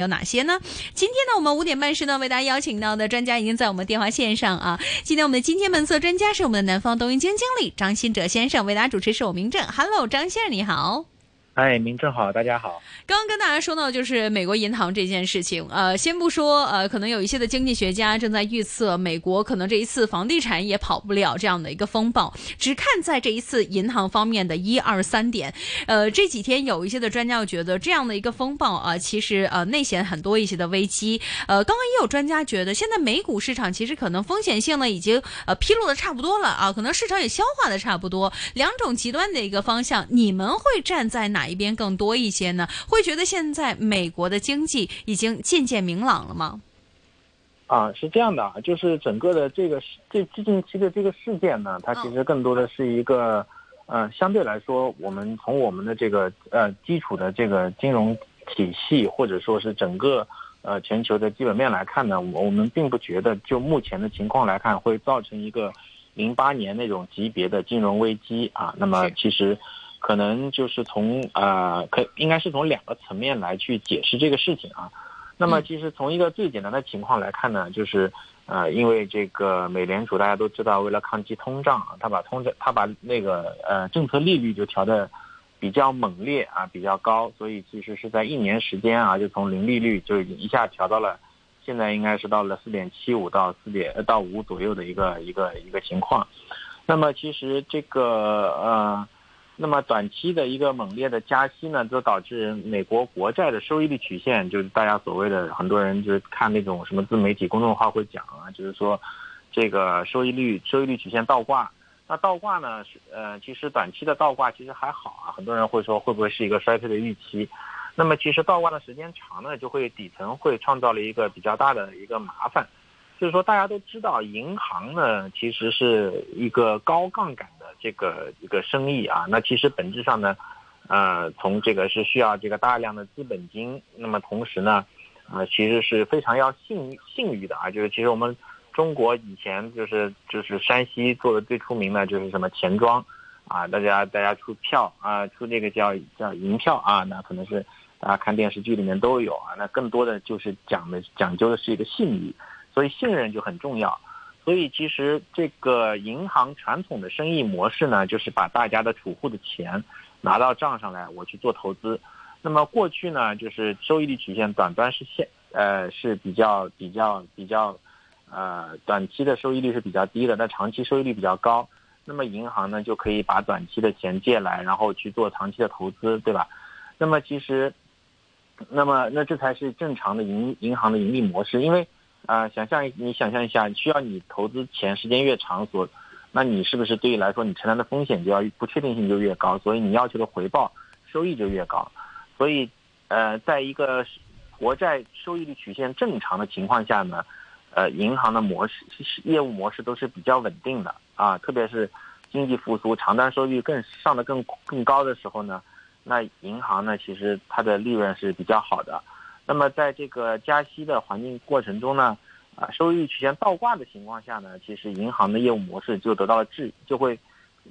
有哪些呢？今天呢，我们五点半是呢，为大家邀请到的专家已经在我们电话线上啊。今天我们的今天本色专家是我们的南方东英經經理张新哲先生，为大家主持是我明正。Hello，张先生你好。哎，明正好，大家好。刚刚跟大家说到就是美国银行这件事情，呃，先不说，呃，可能有一些的经济学家正在预测美国可能这一次房地产也跑不了这样的一个风暴，只看在这一次银行方面的一二三点。呃，这几天有一些的专家觉得这样的一个风暴啊，其实呃内显很多一些的危机。呃，刚刚也有专家觉得，现在美股市场其实可能风险性呢已经呃披露的差不多了啊，可能市场也消化的差不多。两种极端的一个方向，你们会站在哪一边更多一些呢？会觉得现在美国的经济已经渐渐明朗了吗？啊，是这样的啊，就是整个的这个这最近期的这个事件呢，它其实更多的是一个，呃，相对来说，我们从我们的这个呃基础的这个金融体系，或者说是整个呃全球的基本面来看呢，我我们并不觉得就目前的情况来看会造成一个零八年那种级别的金融危机啊。那么其實。可能就是从呃，可应该是从两个层面来去解释这个事情啊。那么其实从一个最简单的情况来看呢，就是呃，因为这个美联储大家都知道，为了抗击通胀啊，他把通胀，它把那个呃政策利率就调的比较猛烈啊，比较高，所以其实是在一年时间啊，就从零利率就已经一下调到了，现在应该是到了四点七五到四點到五左右的一个一个一个情况。那么其实这个呃。那么短期的一个猛烈的加息呢，就导致美国国债的收益率曲线，就是大家所谓的很多人就是看那种什么自媒体公众号会讲啊，就是说这个收益率收益率曲线倒挂。那倒挂呢是，呃，其实短期的倒挂其实还好啊，很多人会说会不会是一个衰退的预期？那么其实倒挂的时间长呢，就会底层会创造了一个比较大的一个麻烦，就是说大家都知道银行呢其实是一个高杠杆。这个一个生意啊，那其实本质上呢，呃，从这个是需要这个大量的资本金，那么同时呢，呃，其实是非常要信信誉的啊，就是其实我们中国以前就是就是山西做的最出名的，就是什么钱庄啊，大家大家出票啊，出这个叫叫银票啊，那可能是大家看电视剧里面都有啊，那更多的就是讲的讲究的是一个信誉，所以信任就很重要。所以其实这个银行传统的生意模式呢，就是把大家的储户的钱拿到账上来，我去做投资。那么过去呢，就是收益率曲线短端是現，呃是比较比较比较，呃短期的收益率是比较低的，但长期收益率比较高。那么银行呢就可以把短期的钱借来，然后去做长期的投资，对吧？那么其实，那么那这才是正常的银银行的盈利模式，因为。啊、想象你想象一下，需要你投资钱时间越长，所，那你是不是对于来说，你承担的风险就要不确定性就越高，所以你要求的回报收益就越高。所以，呃，在一个国债收益率曲线正常的情况下呢，呃，银行的模式业务模式都是比较稳定的啊，特别是经济复苏、长端收益率更上的更更高的时候呢，那银行呢，其实它的利润是比较好的。那么在这个加息的环境过程中呢，啊，收益率曲线倒挂的情况下呢，其实银行的业务模式就得到了质，就会，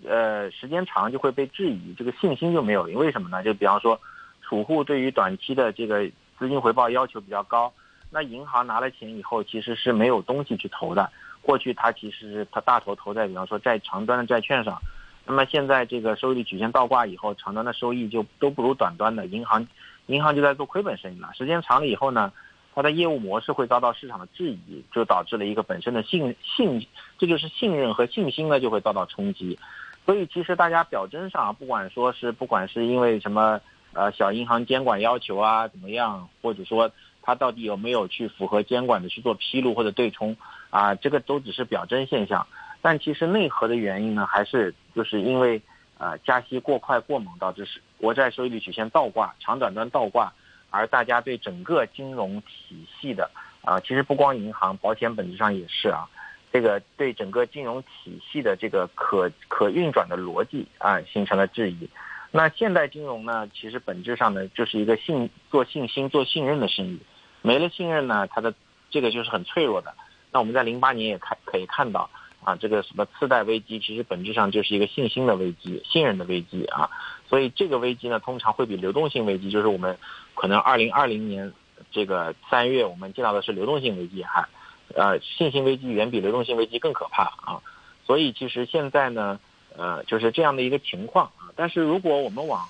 呃，时间长就会被质疑，这个信心就没有。因为什么呢？就比方说，储户对于短期的这个资金回报要求比较高，那银行拿了钱以后，其实是没有东西去投的。过去它其实是它大头投在，比方说在长端的债券上，那么现在这个收益率曲线倒挂以后，长端的收益就都不如短端的银行。银行就在做亏本生意了，时间长了以后呢，它的业务模式会遭到市场的质疑，就导致了一个本身的信信，这就是信任和信心呢就会遭到冲击。所以其实大家表征上，不管说是不管是因为什么，呃，小银行监管要求啊怎么样，或者说它到底有没有去符合监管的去做披露或者对冲啊，这个都只是表征现象。但其实内核的原因呢，还是就是因为。呃，加息过快过猛，导致是国债收益率曲线倒挂，长短端倒挂，而大家对整个金融体系的啊，其实不光银行，保险本质上也是啊，这个对整个金融体系的这个可可运转的逻辑啊，形成了质疑。那现代金融呢，其实本质上呢，就是一个信做信心、做信任的生意，没了信任呢，它的这个就是很脆弱的。那我们在零八年也看可以看到。啊，这个什么次贷危机，其实本质上就是一个信心的危机、信任的危机啊。所以这个危机呢，通常会比流动性危机，就是我们可能二零二零年这个三月我们见到的是流动性危机哈，呃，信心危机远比流动性危机更可怕啊。所以其实现在呢，呃，就是这样的一个情况啊。但是如果我们往，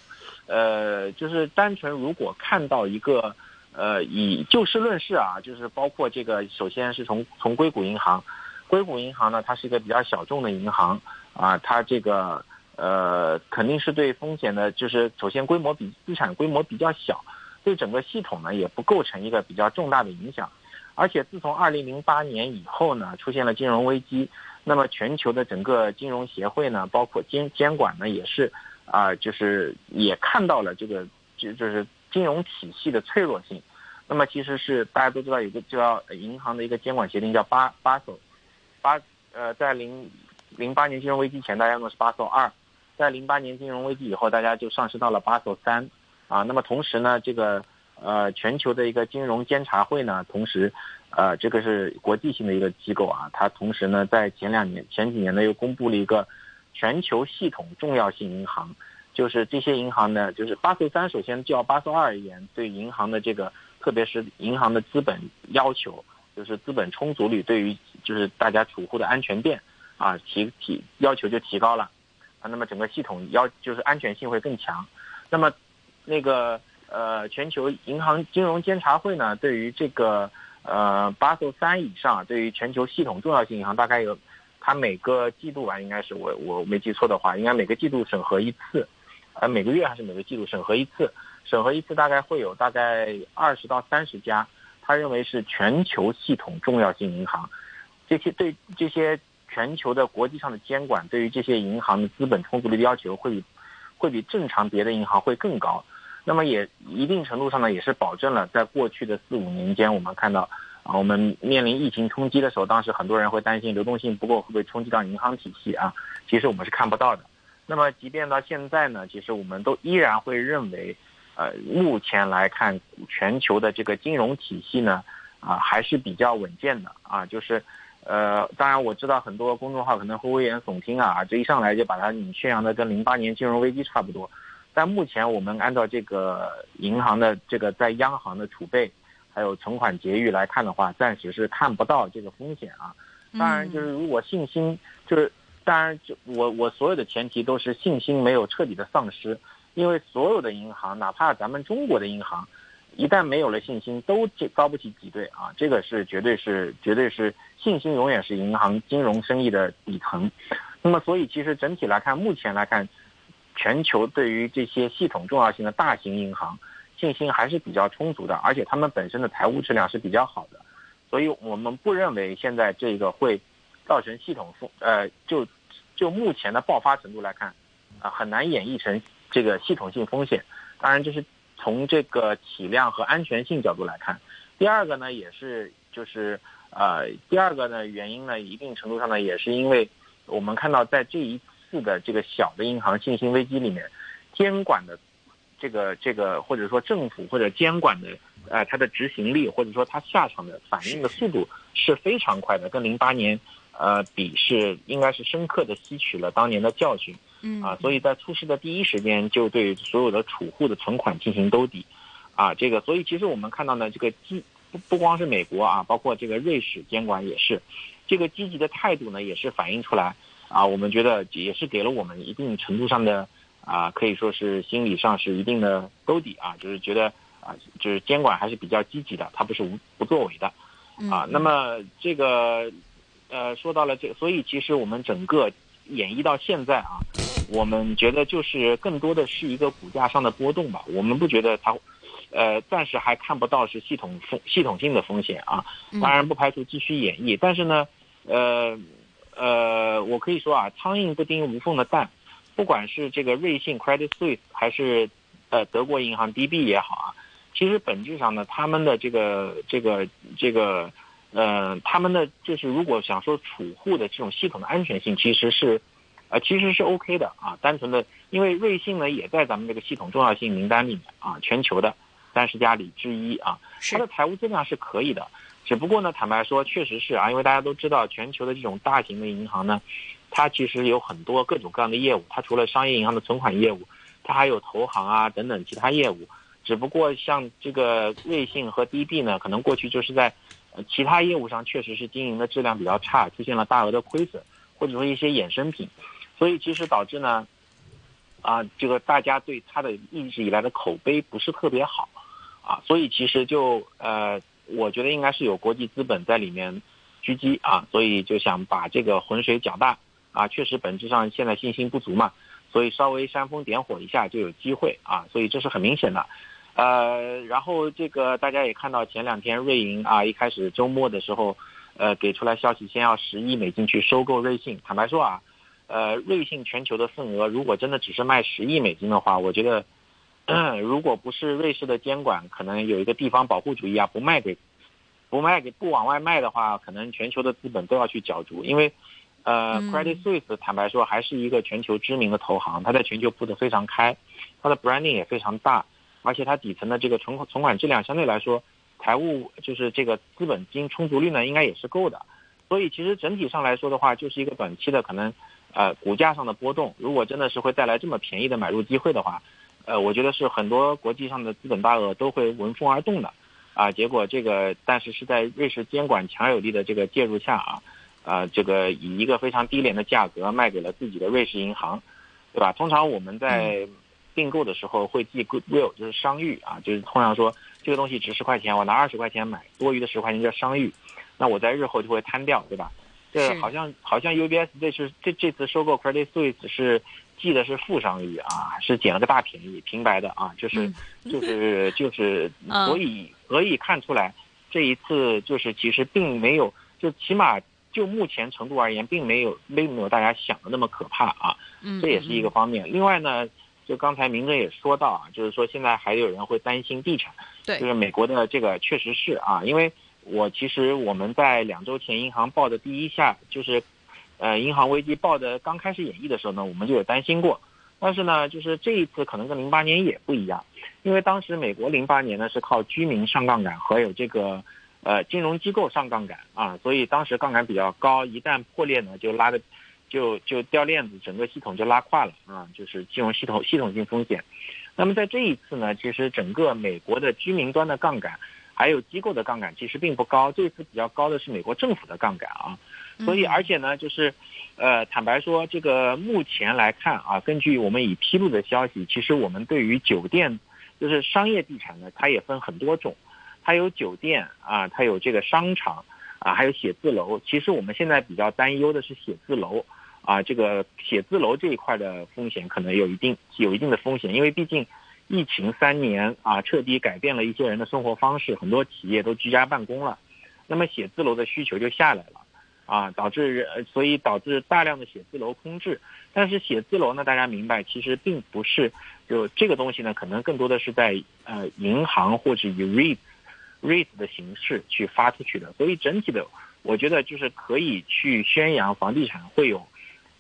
呃，就是单纯如果看到一个，呃，以就事论事啊，就是包括这个，首先是从从硅谷银行，硅谷银行呢，它是一个比较小众的银行啊，它这个呃，肯定是对风险的，就是首先规模比资产规模比较小，对整个系统呢也不构成一个比较重大的影响，而且自从二零零八年以后呢，出现了金融危机。那么全球的整个金融协会呢，包括监监管呢，也是啊，就是也看到了这个就就是金融体系的脆弱性。那么其实是大家都知道有个叫银行的一个监管协定叫巴巴索，八呃在零零八年金融危机前大家用的是巴索二，在零八年金融危机以后大家就上升到了巴索三啊。那么同时呢，这个呃全球的一个金融监察会呢，同时。呃，这个是国际性的一个机构啊，它同时呢，在前两年、前几年呢，又公布了一个全球系统重要性银行，就是这些银行呢，就是巴塞三，首先较巴塞二而言，对银行的这个，特别是银行的资本要求，就是资本充足率，对于就是大家储户的安全垫啊，提提要求就提高了。啊，那么整个系统要就是安全性会更强，那么那个呃，全球银行金融监察会呢，对于这个。呃，巴塞三以上对于全球系统重要性银行大概有，它每个季度吧，应该是我我没记错的话，应该每个季度审核一次，呃，每个月还是每个季度审核一次，审核一次大概会有大概二十到三十家，他认为是全球系统重要性银行，这些对这些全球的国际上的监管，对于这些银行的资本充足率的要求会，会比正常别的银行会更高。那么也一定程度上呢，也是保证了在过去的四五年间，我们看到啊，我们面临疫情冲击的时候，当时很多人会担心流动性不够会不会冲击到银行体系啊？其实我们是看不到的。那么即便到现在呢，其实我们都依然会认为，呃，目前来看全球的这个金融体系呢，啊还是比较稳健的啊。就是，呃，当然我知道很多公众号可能会危言耸听啊，这一上来就把它你宣扬的跟零八年金融危机差不多。但目前我们按照这个银行的这个在央行的储备，还有存款结余来看的话，暂时是看不到这个风险啊。当然，就是如果信心就是，当然就我我所有的前提都是信心没有彻底的丧失，因为所有的银行，哪怕咱们中国的银行，一旦没有了信心，都高不起挤兑啊。这个是绝对是绝对是信心永远是银行金融生意的底层。那么，所以其实整体来看，目前来看。全球对于这些系统重要性的大型银行信心还是比较充足的，而且他们本身的财务质量是比较好的，所以我们不认为现在这个会造成系统风呃就就目前的爆发程度来看啊很难演绎成这个系统性风险。当然，这是从这个体量和安全性角度来看。第二个呢，也是就是呃第二个呢原因呢，一定程度上呢也是因为我们看到在这一。次的这个小的银行信心危机里面，监管的这个这个或者说政府或者监管的呃它的执行力或者说它下场的反应的速度是非常快的，跟零八年呃比是应该是深刻的吸取了当年的教训，嗯啊，所以在出事的第一时间就对所有的储户的存款进行兜底，啊，这个所以其实我们看到呢，这个积不不光是美国啊，包括这个瑞士监管也是，这个积极的态度呢也是反映出来。啊，我们觉得也是给了我们一定程度上的啊，可以说是心理上是一定的兜底啊，就是觉得啊，就是监管还是比较积极的，它不是无不作为的啊。那么这个呃，说到了这，所以其实我们整个演绎到现在啊，我们觉得就是更多的是一个股价上的波动吧。我们不觉得它呃，暂时还看不到是系统风系统性的风险啊。当然不排除继续演绎，但是呢，呃。呃，我可以说啊，苍蝇不叮无缝的蛋，不管是这个瑞信 Credit Suisse 还是呃德国银行 DB 也好啊，其实本质上呢，他们的这个这个这个，呃，他们的就是如果想说储户的这种系统的安全性，其实是，呃，其实是 OK 的啊，单纯的，因为瑞信呢也在咱们这个系统重要性名单里面啊，全球的三十家里之一啊，它的财务质量是可以的。只不过呢，坦白说，确实是啊，因为大家都知道，全球的这种大型的银行呢，它其实有很多各种各样的业务。它除了商业银行的存款业务，它还有投行啊等等其他业务。只不过像这个瑞信和 DB 呢，可能过去就是在其他业务上确实是经营的质量比较差，出现了大额的亏损，或者说一些衍生品，所以其实导致呢，啊，这个大家对他的一直以来的口碑不是特别好，啊，所以其实就呃，我觉得应该是有国际资本在里面狙击啊，所以就想把这个浑水搅大啊，确实本质上现在信心不足嘛。所以稍微煽风点火一下就有机会啊，所以这是很明显的，呃，然后这个大家也看到前两天瑞银啊一开始周末的时候，呃给出来消息，先要十亿美金去收购瑞信。坦白说啊，呃瑞信全球的份额如果真的只是卖十亿美金的话，我觉得，如果不是瑞士的监管可能有一个地方保护主义啊，不卖给，不卖给不往外卖的话，可能全球的资本都要去角逐，因为。呃，Credit Suisse 坦白说还是一个全球知名的投行，它在全球铺的非常开，它的 branding 也非常大，而且它底层的这个存款存款质量相对来说，财务就是这个资本金充足率呢，应该也是够的。所以其实整体上来说的话，就是一个短期的可能，呃，股价上的波动。如果真的是会带来这么便宜的买入机会的话，呃，我觉得是很多国际上的资本大鳄都会闻风而动的。啊，结果这个但是是在瑞士监管强有力的这个介入下啊。啊，这个以一个非常低廉的价格卖给了自己的瑞士银行，对吧？通常我们在订购的时候会记 goodwill，就是商誉啊，就是通常说这个东西值十块钱，我拿二十块钱买，多余的十块钱叫商誉，那我在日后就会摊掉，对吧？这好像好像 UBS 这是这这次收购 Credit Suisse 是记得是负商誉啊，是捡了个大便宜，平白的啊，就是就是就是，所以可以看出来这一次就是其实并没有，就起码。就目前程度而言，并没有并没有大家想的那么可怕啊，这也是一个方面。另外呢，就刚才明正也说到啊，就是说现在还有人会担心地产，对，就是美国的这个确实是啊，因为我其实我们在两周前银行报的第一下就是，呃，银行危机报的刚开始演绎的时候呢，我们就有担心过，但是呢，就是这一次可能跟零八年也不一样，因为当时美国零八年呢是靠居民上杠杆和有这个。呃，金融机构上杠杆啊，所以当时杠杆比较高，一旦破裂呢，就拉的，就就掉链子，整个系统就拉垮了啊，就是金融系统系统性风险。那么在这一次呢，其实整个美国的居民端的杠杆，还有机构的杠杆其实并不高，这次比较高的是美国政府的杠杆啊。所以而且呢，就是呃，坦白说，这个目前来看啊，根据我们已披露的消息，其实我们对于酒店，就是商业地产呢，它也分很多种。它有酒店啊，它有这个商场啊，还有写字楼。其实我们现在比较担忧的是写字楼啊，这个写字楼这一块的风险可能有一定有一定的风险，因为毕竟疫情三年啊，彻底改变了一些人的生活方式，很多企业都居家办公了，那么写字楼的需求就下来了啊，导致所以导致大量的写字楼空置。但是写字楼呢，大家明白，其实并不是就这个东西呢，可能更多的是在呃银行或者以 REIT。REIT 的形式去发出去的，所以整体的，我觉得就是可以去宣扬房地产会有，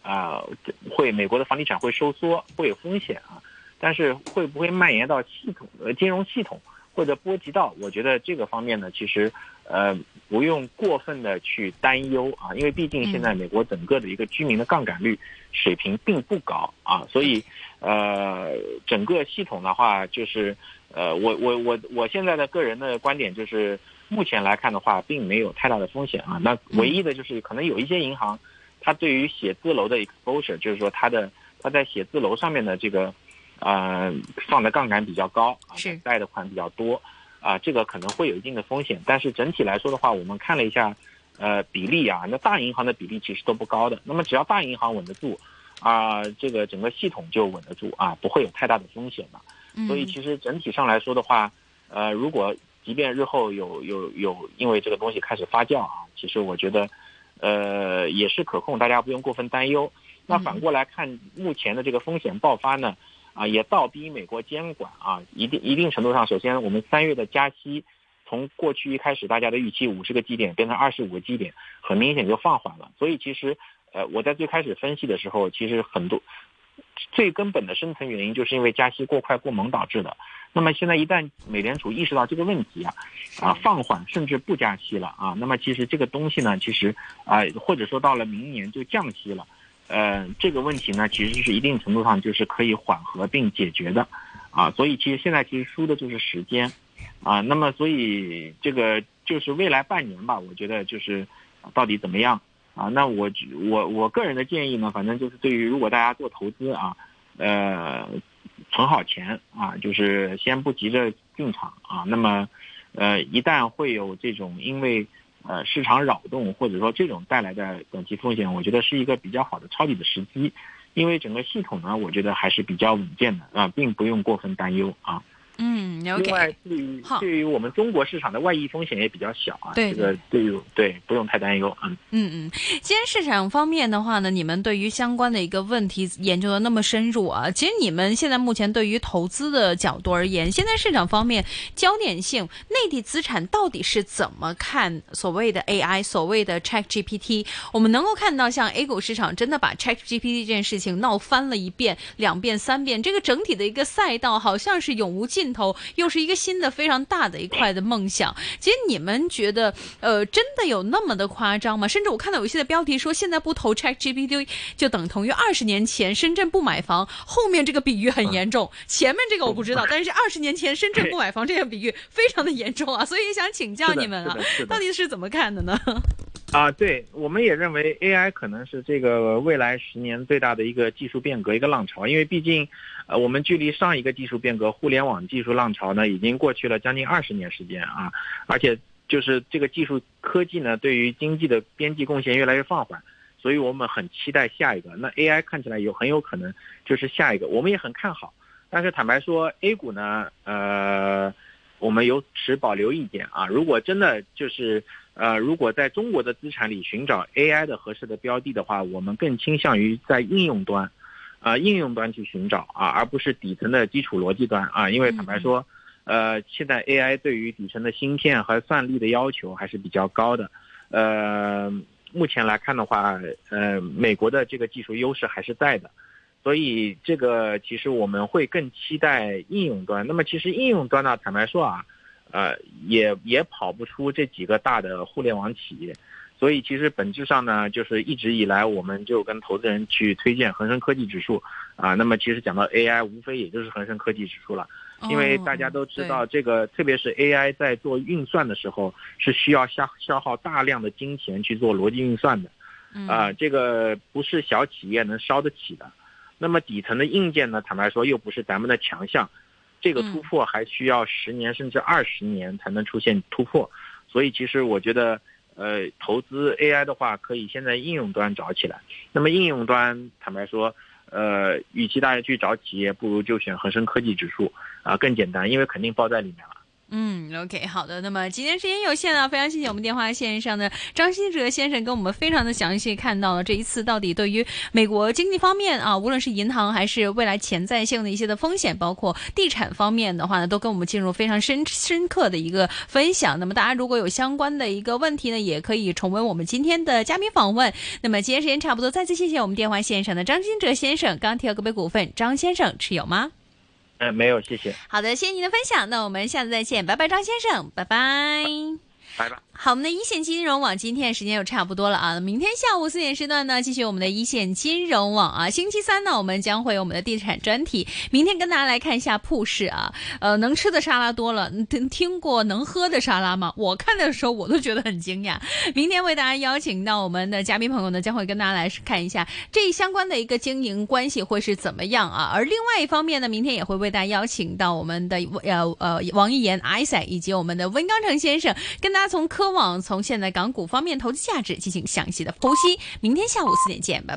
啊，会美国的房地产会收缩，会有风险啊，但是会不会蔓延到系统呃金融系统或者波及到，我觉得这个方面呢，其实呃不用过分的去担忧啊，因为毕竟现在美国整个的一个居民的杠杆率水平并不高啊，所以呃整个系统的话就是。呃，我我我我现在的个人的观点就是，目前来看的话，并没有太大的风险啊。那唯一的就是可能有一些银行，它对于写字楼的 exposure，就是说它的它在写字楼上面的这个，呃，放的杠杆比较高，是贷的款比较多，啊，这个可能会有一定的风险。但是整体来说的话，我们看了一下，呃，比例啊，那大银行的比例其实都不高的。那么只要大银行稳得住，啊，这个整个系统就稳得住啊，不会有太大的风险的。所以其实整体上来说的话，呃，如果即便日后有有有因为这个东西开始发酵啊，其实我觉得，呃，也是可控，大家不用过分担忧。那反过来看，目前的这个风险爆发呢，啊，也倒逼美国监管啊，一定一定程度上，首先我们三月的加息，从过去一开始大家的预期五十个基点变成二十五个基点，很明显就放缓了。所以其实，呃，我在最开始分析的时候，其实很多。最根本的深层原因就是因为加息过快过猛导致的。那么现在一旦美联储意识到这个问题啊，啊放缓甚至不加息了啊，那么其实这个东西呢，其实啊或者说到了明年就降息了，呃这个问题呢其实是一定程度上就是可以缓和并解决的，啊，所以其实现在其实输的就是时间，啊，那么所以这个就是未来半年吧，我觉得就是到底怎么样啊？那我我我个人的建议呢，反正就是对于如果大家做投资啊，呃，存好钱啊，就是先不急着进场啊，那么呃，一旦会有这种因为呃市场扰动或者说这种带来的短期风险，我觉得是一个比较好的抄底的时机。因为整个系统呢，我觉得还是比较稳健的啊，并不用过分担忧啊。嗯，另外，对于对于我们中国市场的外溢风险也比较小啊，这个对于对不用太担忧嗯嗯嗯，今天市场方面的话呢，你们对于相关的一个问题研究的那么深入啊，其实你们现在目前对于投资的角度而言，现在市场方面焦点性，内地资产到底是怎么看所谓的 AI，所谓的 ChatGPT？我们能够看到，像 A 股市场真的把 ChatGPT 这件事情闹翻了一遍、两遍、三遍，这个整体的一个赛道好像是永无尽。头又是一个新的非常大的一块的梦想。其实你们觉得，呃，真的有那么的夸张吗？甚至我看到有一些的标题说，现在不投 ChatGPT 就等同于二十年前深圳不买房。后面这个比喻很严重，前面这个我不知道，但是二十年前深圳不买房这个比喻非常的严重啊。所以想请教你们啊，到底是怎么看的呢？啊，对，我们也认为 AI 可能是这个未来十年最大的一个技术变革，一个浪潮。因为毕竟，呃，我们距离上一个技术变革——互联网技术浪潮呢，已经过去了将近二十年时间啊。而且，就是这个技术科技呢，对于经济的边际贡献越来越放缓，所以我们很期待下一个。那 AI 看起来有很有可能就是下一个，我们也很看好。但是坦白说，A 股呢，呃，我们有持保留意见啊。如果真的就是。呃，如果在中国的资产里寻找 AI 的合适的标的的话，我们更倾向于在应用端，啊，应用端去寻找啊，而不是底层的基础逻辑端啊。因为坦白说，呃，现在 AI 对于底层的芯片和算力的要求还是比较高的。呃，目前来看的话，呃，美国的这个技术优势还是在的，所以这个其实我们会更期待应用端。那么其实应用端呢，坦白说啊。呃，也也跑不出这几个大的互联网企业，所以其实本质上呢，就是一直以来我们就跟投资人去推荐恒生科技指数啊。那么其实讲到 AI，无非也就是恒生科技指数了，因为大家都知道这个，特别是 AI 在做运算的时候，是需要消消耗大量的金钱去做逻辑运算的，啊，这个不是小企业能烧得起的。那么底层的硬件呢，坦白说又不是咱们的强项。这个突破还需要十年甚至二十年才能出现突破，所以其实我觉得，呃，投资 AI 的话，可以先在应用端找起来。那么应用端，坦白说，呃，与其大家去找企业，不如就选恒生科技指数啊，更简单，因为肯定包在里面了。嗯，OK，好的。那么今天时间有限啊，非常谢谢我们电话线上的张新哲先生跟我们非常的详细看到了这一次到底对于美国经济方面啊，无论是银行还是未来潜在性的一些的风险，包括地产方面的话呢，都跟我们进入非常深深刻的一个分享。那么大家如果有相关的一个问题呢，也可以重温我们今天的嘉宾访问。那么今天时间差不多，再次谢谢我们电话线上的张新哲先生。钢铁个别股份，张先生持有吗？哎，没有，谢谢。好的，谢谢您的分享，那我们下次再见，拜拜，张先生，拜拜，拜拜。好，我们的一线金融网今天的时间又差不多了啊，明天下午四点时段呢，继续我们的一线金融网啊。星期三呢，我们将会有我们的地产专题。明天跟大家来看一下铺市啊，呃，能吃的沙拉多了，听听过能喝的沙拉吗？我看的时候我都觉得很惊讶。明天为大家邀请到我们的嘉宾朋友呢，将会跟大家来看一下这相关的一个经营关系会是怎么样啊。而另外一方面呢，明天也会为大家邀请到我们的呃呃王一言、艾赛以及我们的温刚成先生，跟大家从科。往从现在港股方面投资价值进行详细的剖析，明天下午四点见，拜拜。